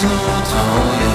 slow, tall, you.